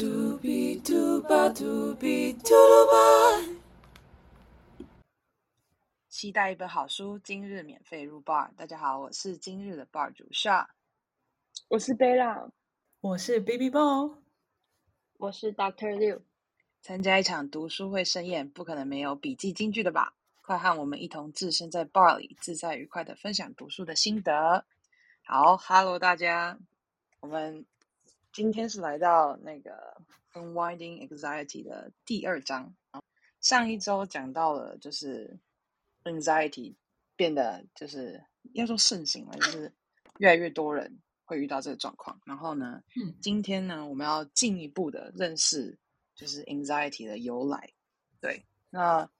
嘟比嘟吧嘟比嘟噜吧。期待一本好书，今日免费入 bar。大家好，我是今日的 bar 主 Sha，我是贝拉，我是 Baby Ball，我是 Doctor Liu。参加一场读书会盛宴，不可能没有笔记金句的吧？快和我们一同置身在 bar 里，自在愉快的分享读书的心得。好，Hello 大家，我们今天是来到那个 Unwinding Anxiety 的第二章。上一周讲到了，就是 Anxiety 变得就是要说盛行了，就是越来越多人会遇到这个状况。然后呢，嗯今天呢，我们要进一步的认识就是 Anxiety 的由来。对，那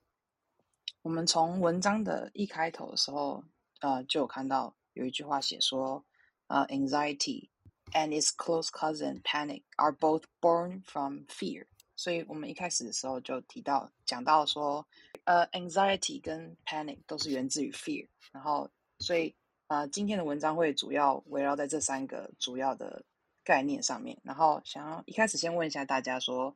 我们从文章的一开头的时候，呃，就有看到有一句话写说，呃，anxiety and its close cousin panic are both born from fear。所以我们一开始的时候就提到讲到说，呃，anxiety 跟 panic 都是源自于 fear。然后，所以呃，今天的文章会主要围绕在这三个主要的概念上面。然后，想要一开始先问一下大家说，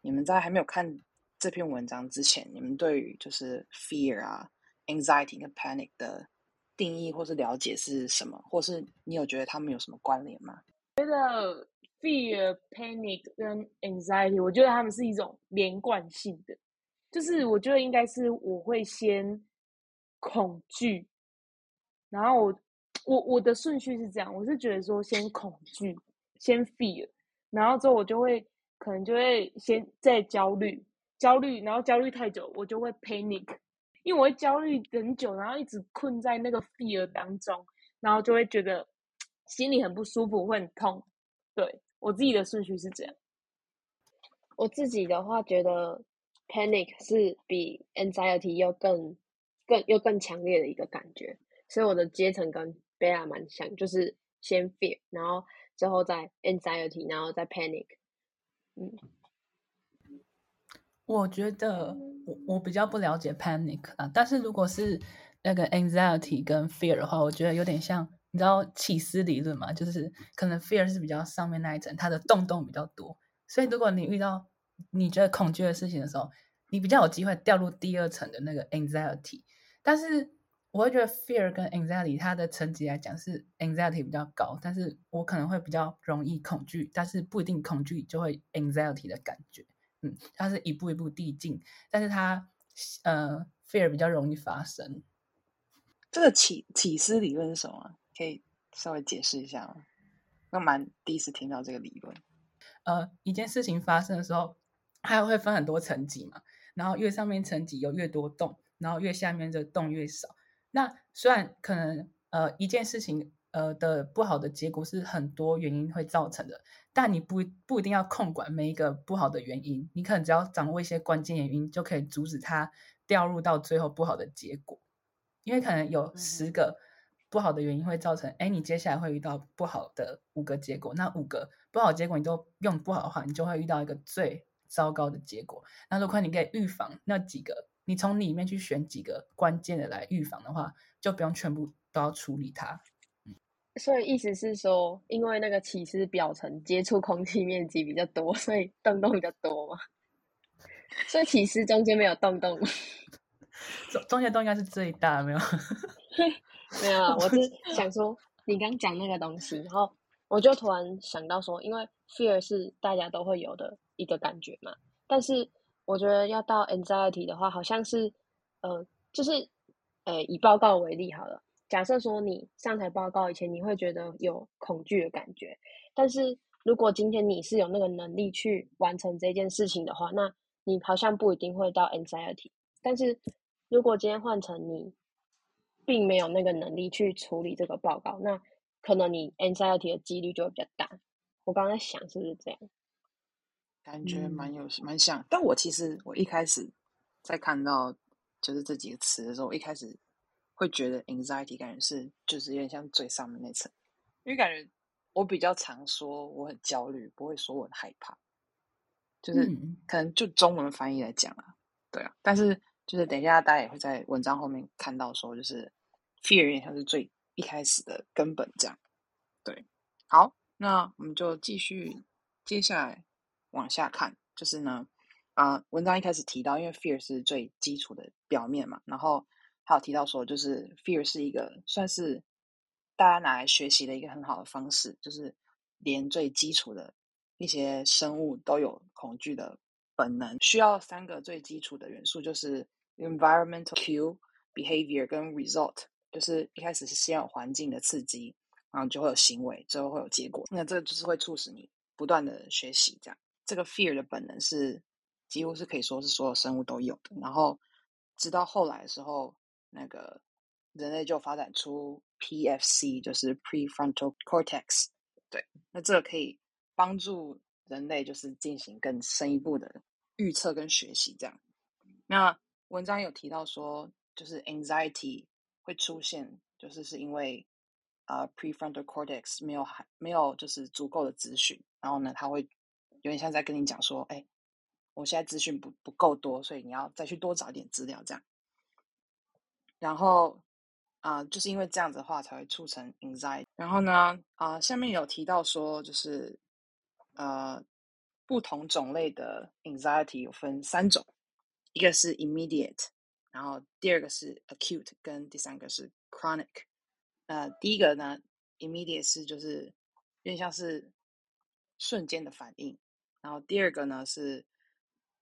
你们在还没有看这篇文章之前，你们对于就是 fear 啊、anxiety 跟 panic 的定义或是了解是什么，或是你有觉得他们有什么关联吗？觉得 fear、panic 跟 anxiety，我觉得他们是一种连贯性的，就是我觉得应该是我会先恐惧，然后我我我的顺序是这样，我是觉得说先恐惧，先 fear，然后之后我就会可能就会先再焦虑，焦虑，然后焦虑太久，我就会 panic，因为我会焦虑很久，然后一直困在那个 fear 当中，然后就会觉得心里很不舒服，会很痛。对我自己的顺序是这样。我自己的话，觉得 panic 是比 anxiety 又更、更又更强烈的一个感觉，所以我的阶层跟贝拉蛮像，就是先 fear，然后之后再 anxiety，然后再 panic。嗯，我觉得我我比较不了解 panic 啊，但是如果是那个 anxiety 跟 fear 的话，我觉得有点像，你知道起司理论嘛？就是可能 fear 是比较上面那一层，它的洞洞比较多，所以如果你遇到你觉得恐惧的事情的时候，你比较有机会掉入第二层的那个 anxiety。但是我会觉得 fear 跟 anxiety 它的层级来讲是 anxiety 比较高，但是我可能会比较容易恐惧，但是不一定恐惧就会 anxiety 的感觉。嗯，它是一步一步递进，但是它呃 fear 比较容易发生。这个起起司理论是什么？可以稍微解释一下吗？我蛮第一次听到这个理论。呃，一件事情发生的时候，它会分很多层级嘛，然后越上面层级有越多洞，然后越下面这个洞越少。那虽然可能呃一件事情呃的不好的结果是很多原因会造成的，但你不不一定要控管每一个不好的原因，你可能只要掌握一些关键原因，就可以阻止它掉入到最后不好的结果。因为可能有嗯十个不好的原因会造成，哎，你接下来会遇到不好的五个结果，那五个不好的结果你都用不好的话，你就会遇到一个最糟糕的结果。那如果你可以预防那几个，你从里面去选几个关键的来预防的话，就不用全部都要处理它。所以意思是说，因为那个起司表层接触空气面积比较多，所以洞洞比较多嘛。所以起司中间没有洞洞。中中间洞应该是最大的，没有？没有，我是想说，你刚讲那个东西，然后我就突然想到说，因为 fear 是大家都会有的一个感觉嘛，但是我觉得要到 anxiety 的话，好像是，呃，就是，呃，以报告为例好了，假设说你上台报告以前，你会觉得有恐惧的感觉，但是如果今天你是有那个能力去完成这件事情的话，那你好像不一定会到 anxiety，但是如果今天换成你并没有那个能力去处理这个报告，那可能你 anxiety 的几率就会比较大。我刚刚在想是不是这样？感觉蛮嗯有蛮像，但我其实我一开始在看到就是这几个词的时候，我一开始会觉得 anxiety 感觉是就是有点像最上面那层，因为感觉我比较常说我很焦虑，不会说我很害怕，就是嗯可能就中文翻译来讲啊，对啊，但是就是等一下大家也会在文章后面看到说，就是 fear 有点像是最一开始的根本这样，对，好，那我们就继续接下来。往下看，就是呢，啊、文章一开始提到，因为 fear 是最基础的表面嘛，然后还有提到说，就是 fear 是一个算是大家拿来学习的一个很好的方式，就是连最基础的一些生物都有恐惧的本能，需要三个最基础的元素，就是 environmental cue、behavior 跟 result，就是一开始是先有环境的刺激，然后就会有行为，最后会有结果。那这就是会促使你不断的学习，这样。这个 fear 的本能是几乎是可以说是所有生物都有的。然后直到后来的时候，那个人类就发展出 PFC，就是 prefrontal cortex。对，那这个可以帮助人类就是进行更深一步的预测跟学习。这样，那文章有提到说，就是 anxiety 会出现，就是是因为呃 prefrontal cortex 没有还没有就是足够的资讯，然后呢，它会有点像在跟你讲说，哎，我现在资讯不不够多，所以你要再去多找一点资料这样。然后啊、就是因为这样子的话，才会促成 anxiety。然后呢，啊、下面有提到说，就是呃，不同种类的 anxiety 有分三种，一个是 immediate，然后第二个是 acute，跟第三个是 chronic。呃，第一个呢，immediate 是就是有点像是瞬间的反应，然后第二个呢是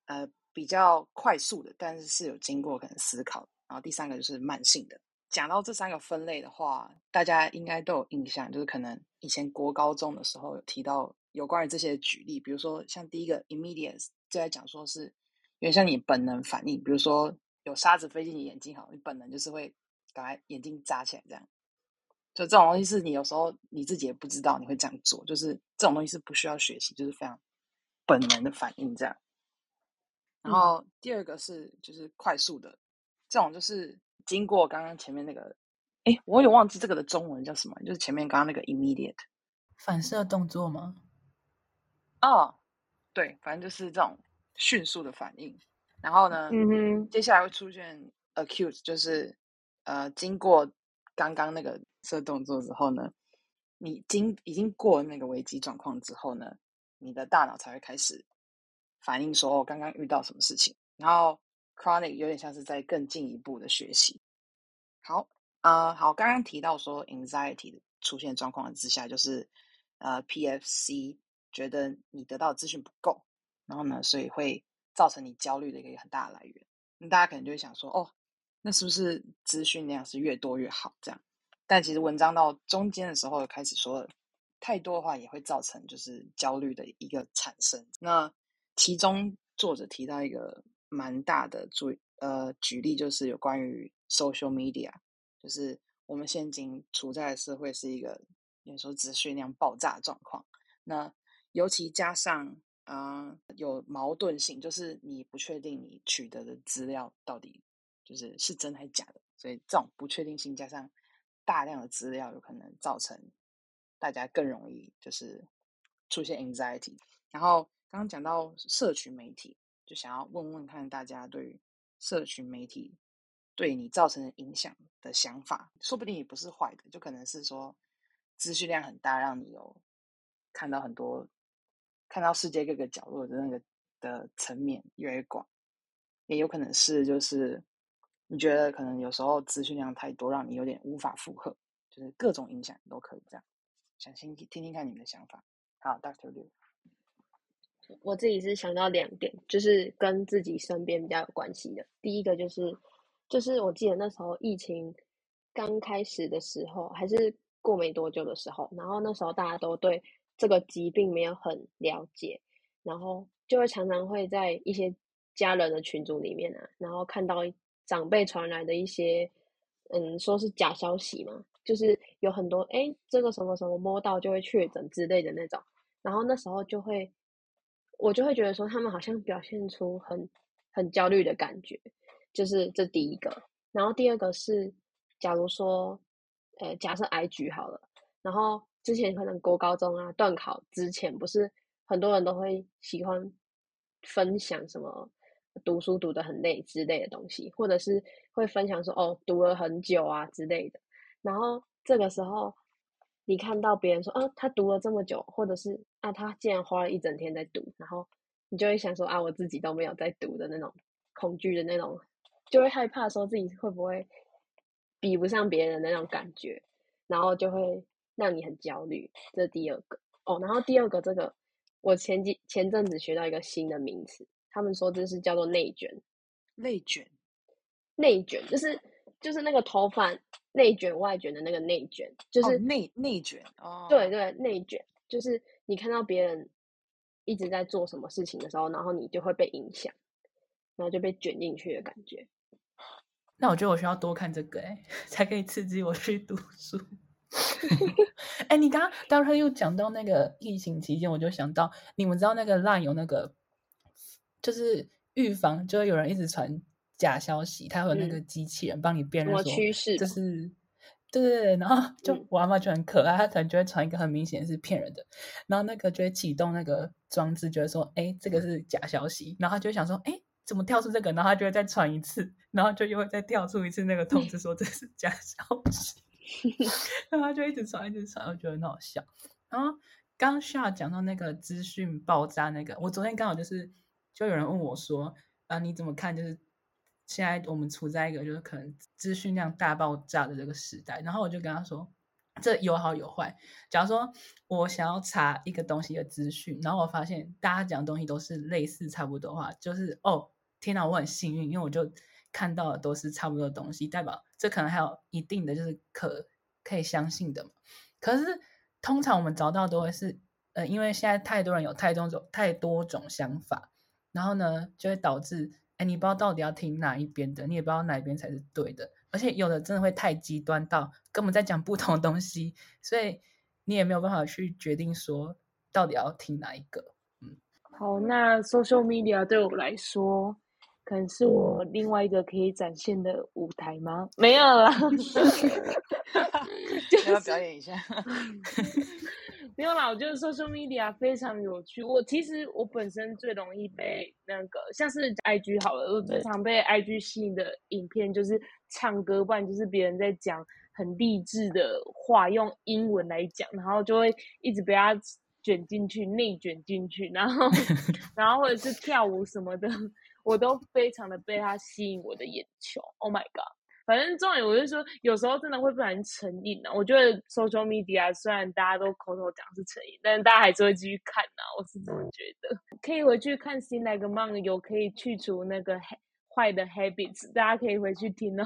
呃比较快速的，但是是有经过可能思考，然后第三个就是慢性的。讲到这三个分类的话，大家应该都有印象，就是可能以前国高中的时候有提到有关于这些举例，比如说像第一个 immediate 就在讲说是有点像你本能反应，比如说有沙子飞进你眼睛，好，你本能就是会赶快眼睛扎起来这样。就这种东西是你有时候你自己也不知道你会这样做，就是这种东西是不需要学习，就是非常本能的反应这样。然后第二个是就是快速的，这种就是经过刚刚前面那个，哎，我有忘记这个的中文叫什么，就是前面刚刚那个 immediate 反射动作吗？哦，对，反正就是这种迅速的反应。然后呢，嗯哼，接下来会出现 acute，就是呃，经过刚刚那个这动作之后呢，你经已经过了那个危机状况之后呢，你的大脑才会开始反应说，哦，刚刚遇到什么事情。然后 chronic 有点像是在更进一步的学习。好，呃，好，刚刚提到说 anxiety 的出现状况之下，就是呃 PFC 觉得你得到资讯不够，然后呢，所以会造成你焦虑的一个很大的来源。那大家可能就会想说，哦，那是不是资讯量是越多越好？这样，但其实文章到中间的时候开始说了，太多的话也会造成就是焦虑的一个产生。那其中作者提到一个蛮大的注呃举例，就是有关于 social media，就是我们现今处在的社会是一个有时候资讯量爆炸的状况。那尤其加上、呃有矛盾性，就是你不确定你取得的资料到底就是是真还是假的，所以这种不确定性加上大量的资料，有可能造成大家更容易就是出现 anxiety。然后刚刚讲到社群媒体，就想要问问看大家对于社群媒体对你造成的影响的想法，说不定也不是坏的，就可能是说资讯量很大，让你有看到很多看到世界各个角落的那个的层面越来越广，也有可能是就是你觉得可能有时候资讯量太多，让你有点无法负荷，就是各种影响都可以这样。想听听听看你们的想法。好，Doctor Liu。我自己是想到两点，就是跟自己身边比较有关系的。第一个就是，就是我记得那时候疫情刚开始的时候，还是过没多久的时候，然后那时候大家都对这个疾病没有很了解，然后就会常常会在一些家人的群组里面啊，然后看到长辈传来的一些，嗯，说是假消息嘛，就是有很多哎，这个什么什么摸到就会确诊之类的那种，然后那时候就会。我就会觉得说，他们好像表现出很很焦虑的感觉，就是这第一个。然后第二个是，假如说，呃，假设癌局好了，然后之前可能国高中啊，段考之前，不是很多人都会喜欢分享什么读书读得很累之类的东西，或者是会分享说，哦，读了很久啊之类的。然后这个时候，你看到别人说，啊，他读了这么久，或者是啊，他竟然花了一整天在读，然后你就会想说啊，我自己都没有在读的那种恐惧的那种，就会害怕说自己会不会比不上别人的那种感觉，然后就会让你很焦虑。这第二个哦，然后第二个这个，我前几前阵子学到一个新的名词，他们说这是叫做内卷。内卷，内卷就是就是那个头发内卷外卷的那个内卷，就是内内卷哦。对对，内卷就是你看到别人一直在做什么事情的时候，然后你就会被影响，然后就被卷进去的感觉。那我觉得我需要多看这个哎，才可以刺激我去读书。哎，你刚刚待会又讲到那个疫情期间，我就想到你们知道那个 LINE 有那个就是。预防就会有人一直传假消息，他会有那个机器人帮你辨认说就是对对对，然后就我阿妈就很可爱，她可能就会传一个很明显是骗人的，然后那个就会启动那个装置，就会说哎这个是假消息，然后他就会想说哎怎么跳出这个，然后他就会再传一次，然后就又会再跳出一次那个通知说这是假消息，然后就一直传一直传，我觉得很好笑。然后刚下讲到那个资讯爆炸那个，我昨天刚好就是。就有人问我说：“啊，你怎么看？就是现在我们处在一个就是可能资讯量大爆炸的这个时代。”然后我就跟他说：“这有好有坏。假如说我想要查一个东西的资讯，然后我发现大家讲的东西都是类似差不多的话，就是哦，天哪，我很幸运，因为我就看到的都是差不多的东西，代表这可能还有一定的就是可可以相信的嘛。可是通常我们找到都会是呃，因为现在太多人有太多种太多种想法。”然后呢，就会导致，哎，你不知道到底要听哪一边的，你也不知道哪一边才是对的，而且有的真的会太极端到根本在讲不同的东西，所以你也没有办法去决定说到底要听哪一个。嗯，好，那 social media 对我来说，可能是我另外一个可以展现的舞台吗？没有啦，要表演一下。没有啦，我觉得 social media 非常有趣。我其实我本身最容易被那个像是 IG 好了，我最常被 IG 吸引的影片就是唱歌，不然就是别人在讲很励志的话，用英文来讲，然后就会一直被他卷进去、内卷进去，然后 然后或者是跳舞什么的，我都非常的被他吸引我的眼球。Oh my god！反正重点，我就说，有时候真的会不然成瘾呢。我觉得 social media 虽然大家都口头讲是成瘾，但是大家还是会继续看呐。我是这么觉得。可以回去看新来个 Monk 有可以去除那个坏的 habits，大家可以回去听哦。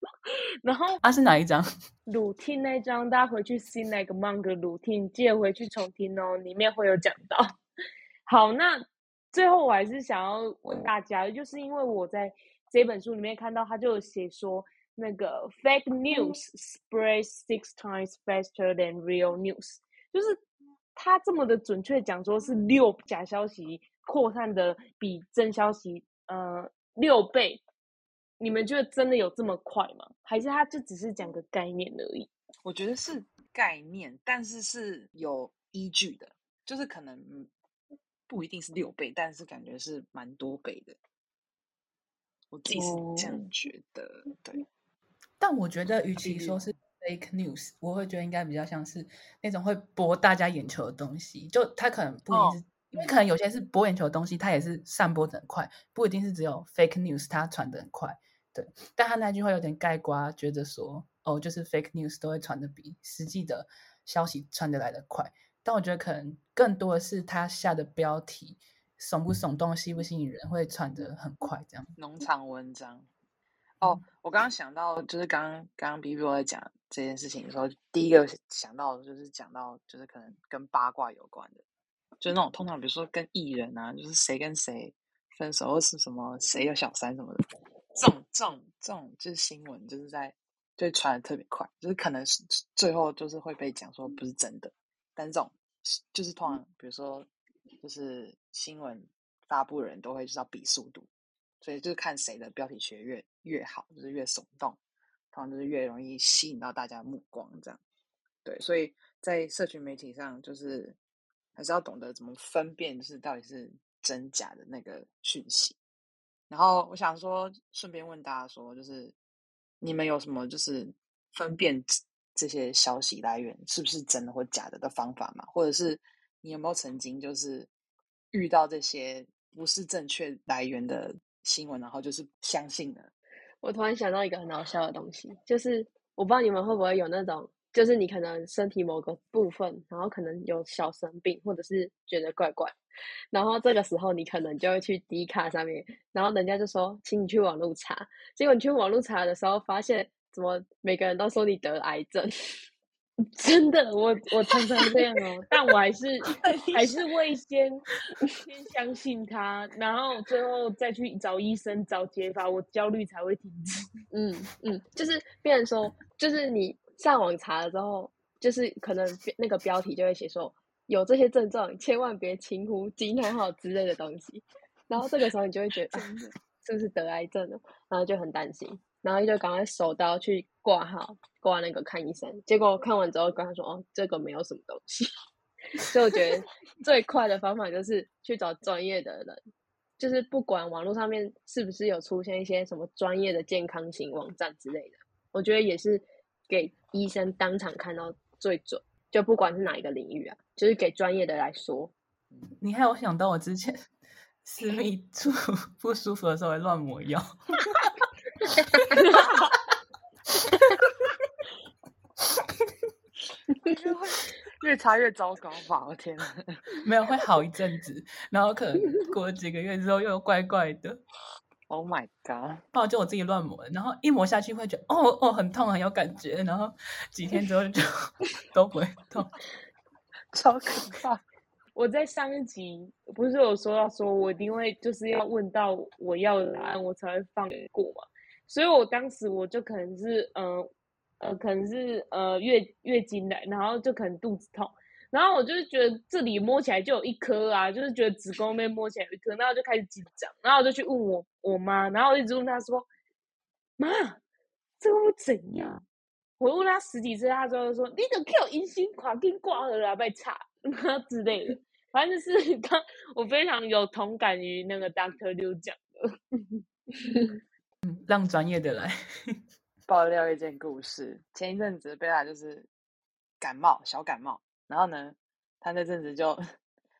然后啊，是哪一张？鲁听那张，大家回去新那个 Monk 鲁听，记得回去重听哦，里面会有讲到。好，那最后我还是想要问大家，就是因为我在。这本书里面看到，他就写说，那个 fake news spreads six times faster than real news，就是他这么的准确讲说是六假消息扩散的比真消息呃六倍。你们觉得真的有这么快吗？还是他就只是讲个概念而已？我觉得是概念，但是是有依据的，就是可能不一定是六倍，但是感觉是蛮多倍的。我自己是这样觉得，对。但我觉得，与其说是 fake news，我会觉得应该比较像是那种会博大家眼球的东西。就他可能不一定是，因为可能有些是博眼球的东西，它也是散播的很快，不一定是只有 fake news 它传的很快。对。但他那句话有点盖瓜，觉得说，哦，就是 fake news 都会传的比实际的消息传的来的快。但我觉得可能更多的是他下的标题。耸不耸动，吸不吸引人，会传的很快，这样。农场文章。哦，我刚刚想到，就是刚刚刚刚 B B 我在讲这件事情的时候，第一个想到的就是讲到，就是可能跟八卦有关的，就是那种通常比如说跟艺人啊，就是谁跟谁分手，或是什么谁有小三什么的，这种这种这种就是新闻，就是在就传的特别快，就是可能是最后就是会被讲说不是真的，但这种就是通常比如说。就是新闻发布人都会就是要比速度，所以就是看谁的标题学越越好，就是越耸动，通常就是越容易吸引到大家目光。这样，对，所以在社群媒体上，就是还是要懂得怎么分辨，就是到底是真假的那个讯息。然后我想说，顺便问大家说，就是你们有什么就是分辨这些消息来源是不是真的或假的的方法吗？或者是？你有没有曾经就是遇到这些不是正确来源的新闻，然后就是相信的。我突然想到一个很好笑的东西，就是我不知道你们会不会有那种，就是你可能身体某个部分，然后可能有小生病，或者是觉得怪怪，然后这个时候你可能就会去 D 卡上面，然后人家就说，请你去网络查，结果你去网络查的时候，发现怎么每个人都说你得癌症。真的，我我常常这样哦，但我还是 还是会先 先相信他，然后最后再去找医生找解法，我焦虑才会停止。嗯嗯，就是变成说，就是你上网查了之后，就是可能那个标题就会写说有这些症状，千万别轻忽惊叹号之类的东西，然后这个时候你就会觉得，是不是得癌症了？然后就很担心。然后就赶快手刀去挂号，挂那个看医生。结果看完之后跟他说：“哦，这个没有什么东西。”所以我觉得最快的方法就是去找专业的人，就是不管网络上面是不是有出现一些什么专业的健康型网站之类的，我觉得也是给医生当场看到最准。就不管是哪一个领域啊，就是给专业的来说。你还有想到我之前 私密处不舒服的时候会乱抹药。哈哈哈哈哈！哈哈哈哈哈！会越擦越糟糕吧？我天哪！没有会好一阵子，然后可能过了几个月之后又怪怪的。Oh my god！不好就我自己乱抹，然后一抹下去会觉得哦哦很痛很有感觉，然后几天之后就 都不会痛，超可怕。我在上一集不是有说到说我一定会就是要问到我要的答案，我才会放过嘛。所以我当时我就可能是，呃，呃，可能是呃月月经来，然后就可能肚子痛，然后我就是觉得这里摸起来就有一颗啊，就是觉得子宫那边摸起来有一颗，然后就开始紧张，然后我就去问我我妈，然后我一直问她说，妈，这会怎样？我问他十几次，他之后说，你怎么有阴性跨境挂了啦，被查 之类的，反正就是 他我非常有同感于那个 Doctor 刘讲的。嗯，让专业的来爆料一件故事。前一阵子贝拉就是感冒，小感冒，然后呢，他那阵子就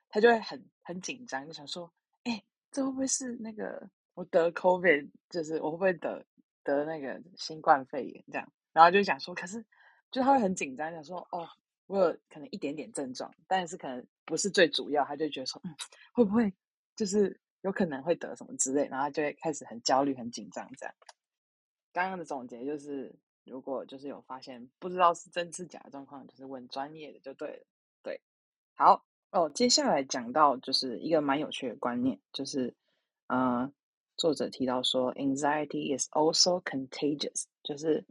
他就会很很紧张，就想说，哎，这会不会是那个我得 COVID，就是我会不会得得那个新冠肺炎这样？然后就想说，可是就他会很紧张，想说，哦，我有可能一点点症状，但是可能不是最主要，他就觉得说，嗯，会不会就是。有可能会得什么之类，然后就会开始很焦虑、很紧张这样。刚刚的总结就是，如果就是有发现不知道是真是假的状况，就是问专业的就对了。对，好哦。接下来讲到就是一个蛮有趣的观念，就是呃，作者提到说，anxiety is also contagious，就是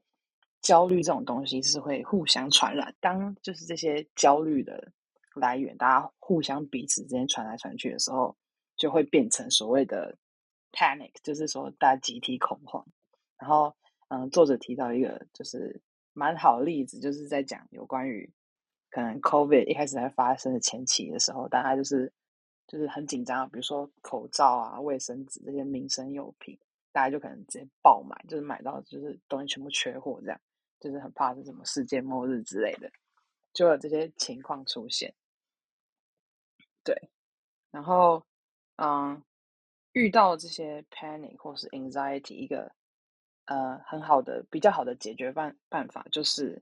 焦虑这种东西是会互相传染。当就是这些焦虑的来源，大家互相彼此之间传来传去的时候。就会变成所谓的 panic，就是说大家集体恐慌。然后，嗯，作者提到一个就是蛮好的例子，就是在讲有关于可能 COVID 一开始在发生的前期的时候，大家就是就是很紧张，比如说口罩啊、卫生纸这些民生用品，大家就可能直接爆买，就是买到就是东西全部缺货，这样就是很怕是什么世界末日之类的，就有这些情况出现。对，然后。嗯，遇到这些 panic 或是 anxiety，一个呃很好的、比较好的解决办办法就是，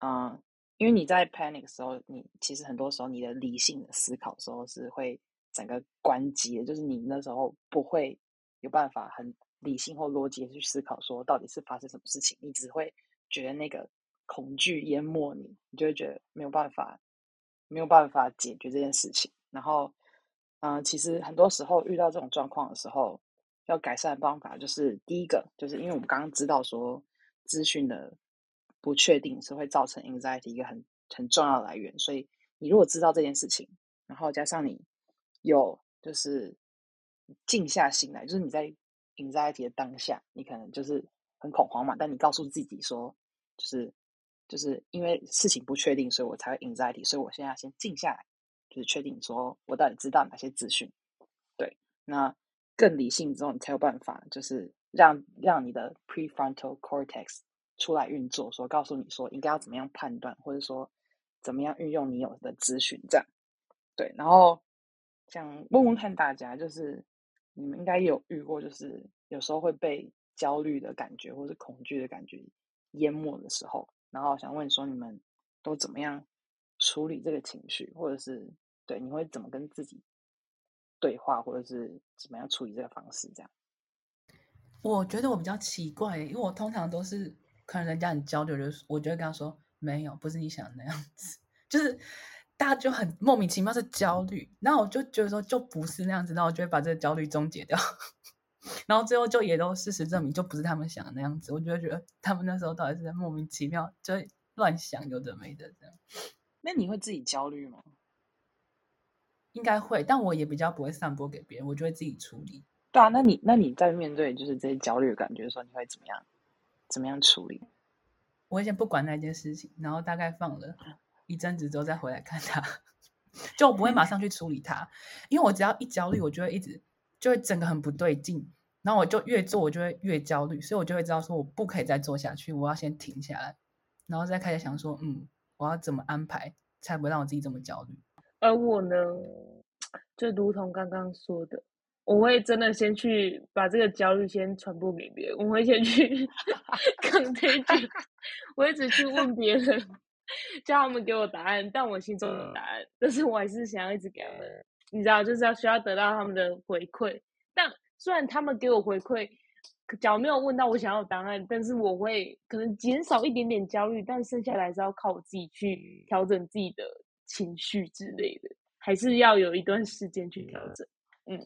嗯，因为你在 panic 的时候，你其实很多时候你的理性的思考时候是会整个关机的，就是你那时候不会有办法很理性或逻辑的去思考说到底是发生什么事情，你只会觉得那个恐惧淹没你，你就会觉得没有办法，没有办法解决这件事情，然后。嗯，其实很多时候遇到这种状况的时候，要改善的方法就是第一个，就是因为我们刚刚知道说资讯的不确定是会造成 anxiety 一个很很重要的来源，所以你如果知道这件事情，然后加上你有就是静下心来，就是你在 anxiety 的当下，你可能就是很恐慌嘛，但你告诉自己说，就是就是因为事情不确定，所以我才会 anxiety，所以我现在要先静下来。就是确定说我到底知道哪些资讯，对，那更理性之后，你才有办法，就是让让你的 prefrontal cortex 出来运作，说告诉你说应该要怎么样判断，或者说怎么样运用你有的资讯，这样，对，然后想问问看大家，就是你们应该有遇过，就是有时候会被焦虑的感觉或是恐惧的感觉淹没的时候，然后想问说你们都怎么样处理这个情绪，或者是对你会怎么跟自己对话，或者是怎么样处理这个方式？这样，我觉得我比较奇怪，因为我通常都是可能人家很焦虑，就是我就会跟他说没有，不是你想的那样子，就是大家就很莫名其妙是焦虑，然后我就觉得说就不是那样子，然后我就会把这个焦虑终结掉，然后最后就也都事实证明就不是他们想的那样子，我就觉得他们那时候到底是在莫名其妙就会乱想有的没的这样，那你会自己焦虑吗？应该会，但我也比较不会散播给别人，我就会自己处理。对啊，那你那你在面对就是这些焦虑的感觉的时候，你会怎么样？怎么样处理？我会先不管那件事情，然后大概放了一阵子之后再回来看它，就我不会马上去处理它，因为我只要一焦虑，我就会一直就会整个很不对劲，然后我就越做我就会越焦虑，所以我就会知道说我不可以再做下去，我要先停下来，然后再开始想说，嗯，我要怎么安排才不会让我自己这么焦虑。而我呢，就如同刚刚说的，我会真的先去把这个焦虑先传播给别人，我会先去 contagion，我一直去问别人，叫他们给我答案，但我心中有答案，但是我还是想要一直给他们，你知道，就是要需要得到他们的回馈。但虽然他们给我回馈，假如没有问到我想要的答案，但是我会可能减少一点点焦虑，但剩下来是要靠我自己去调整自己的。情绪之类的，还是要有一段时间去调整。嗯，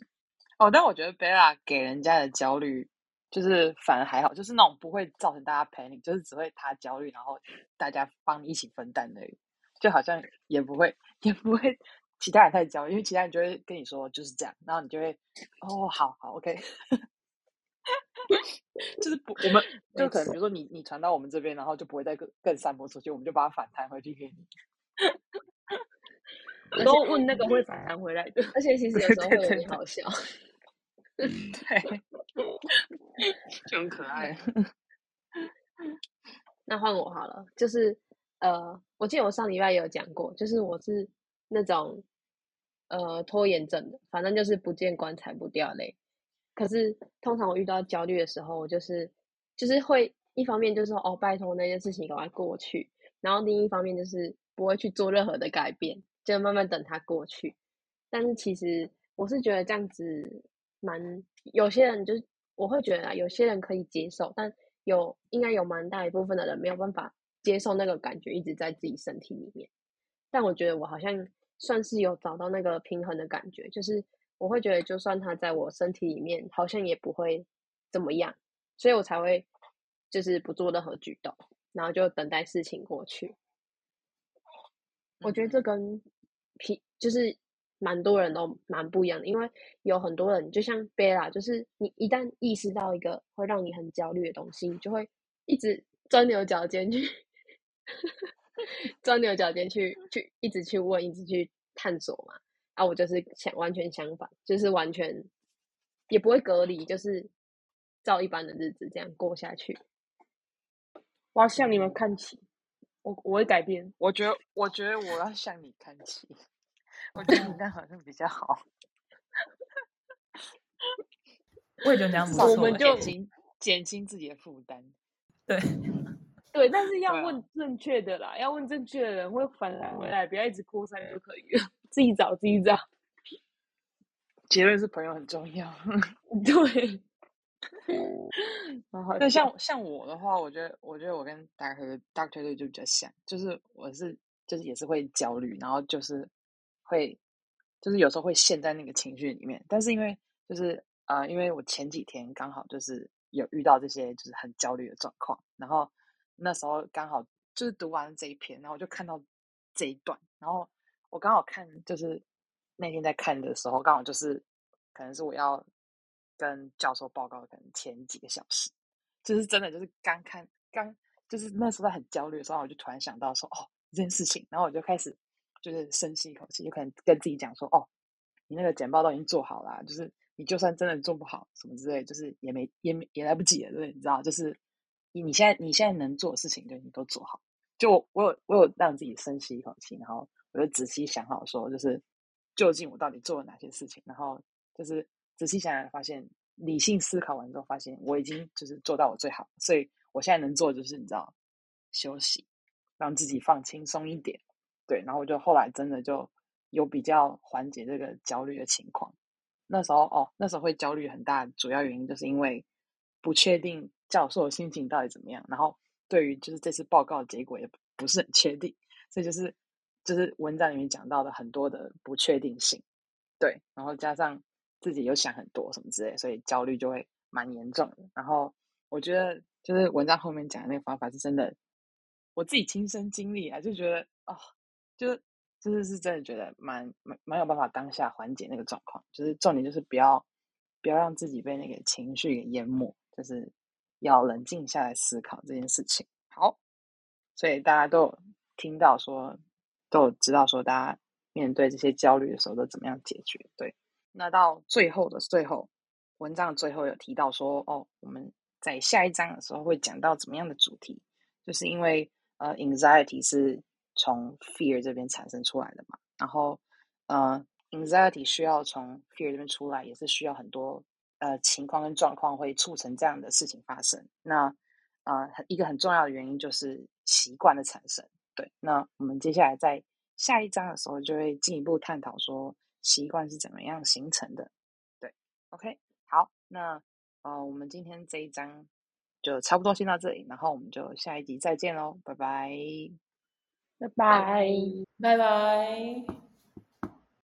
哦，但我觉得贝拉给人家的焦虑，就是反而还好，就是那种不会造成大家 panic，就是只会他焦虑，然后大家帮你一起分担的，就好像也不会 也不会其他人太焦虑，因为其他人就会跟你说就是这样，然后你就会哦，好好，OK，就是不，我们就可能比如说你你传到我们这边，然后就不会再更更散播出去，我们就把它反弹回去给你。都问那个会反弹回来的，而且其实有时候会有点好笑。对，就很可爱。那换我好了，就是呃，我记得我上礼拜也有讲过，就是我是那种呃拖延症的，反正就是不见棺材不掉泪。可是通常我遇到焦虑的时候，我就是就是会一方面就是说哦，拜托那件事情赶快过去，然后另一方面就是不会去做任何的改变。就慢慢等它过去，但是其实我是觉得这样子蛮有些人就是我会觉得啊，有些人可以接受，但有应该有蛮大一部分的人没有办法接受那个感觉一直在自己身体里面。但我觉得我好像算是有找到那个平衡的感觉，就是我会觉得就算它在我身体里面，好像也不会怎么样，所以我才会就是不做任何举动，然后就等待事情过去。我觉得这跟皮就是蛮多人都蛮不一样的，因为有很多人就像贝拉，就是你一旦意识到一个会让你很焦虑的东西，你就会一直钻牛角尖去钻牛角尖去去一直去问，一直去探索嘛。啊，我就是想完全相反，就是完全也不会隔离，就是照一般的日子这样过下去。我要向你们看齐。我我会改变，我觉得，我觉得我要向你看齐。我觉得你这样好像比较好。我也觉得这样不错。我们就减轻减轻自己的负担。对对，但是要问正确的啦，要问正确的人会反弹回来，不要一直扩散就可以了。自己找，自己找。结论是朋友很重要。对。那像像我的话，我觉得我觉得我跟 Doctor Doctor 就比较像，就是我是就是也是会焦虑，然后就是会就是有时候会陷在那个情绪里面。但是因为就是呃，因为我前几天刚好就是有遇到这些就是很焦虑的状况，然后那时候刚好就是读完这一篇，然后我就看到这一段，然后我刚好看就是那天在看的时候，刚好就是可能是我要。跟教授报告可能前几个小时，就是真的就是刚看刚就是那时候很焦虑的时候，我就突然想到说哦这件事情，然后我就开始就是深吸一口气，就可能跟自己讲说哦你那个简报都已经做好了，就是你就算真的做不好什么之类，就是也没也也来不及了，对，你知道，就是你你现在你现在能做的事情，就你都做好。就我有我有让自己深吸一口气，然后我就仔细想好说，就是究竟我到底做了哪些事情，然后就是仔细想想，发现理性思考完之后，发现我已经就是做到我最好，所以我现在能做的就是你知道休息，让自己放轻松一点，对，然后我就后来真的就有比较缓解这个焦虑的情况。那时候哦，那时候会焦虑很大，主要原因就是因为不确定教授的心情到底怎么样，然后对于就是这次报告的结果也不是很确定，所以就是就是文章里面讲到的很多的不确定性，对，然后加上自己又想很多什么之类，所以焦虑就会蛮严重的。然后我觉得就是文章后面讲的那个方法是真的，我自己亲身经历啊，就觉得哦，就是。就是是真的觉得蛮蛮蛮有办法当下缓解那个状况，就是重点就是不要不要让自己被那个情绪给淹没，就是要冷静下来思考这件事情。好，所以大家都听到说，都有知道说，大家面对这些焦虑的时候都怎么样解决？对，那到最后的最后，文章最后有提到说，哦，我们在下一章的时候会讲到怎么样的主题，就是因为呃，anxiety 是。从 fear 这边产生出来的嘛，然后呃，anxiety 需要从 fear 这边出来，也是需要很多呃情况跟状况会促成这样的事情发生。那呃，一个很重要的原因就是习惯的产生。对，那我们接下来在下一章的时候就会进一步探讨说习惯是怎么样形成的。对，OK，好，那呃，我们今天这一章就差不多先到这里，然后我们就下一集再见喽，拜拜。拜拜，拜拜。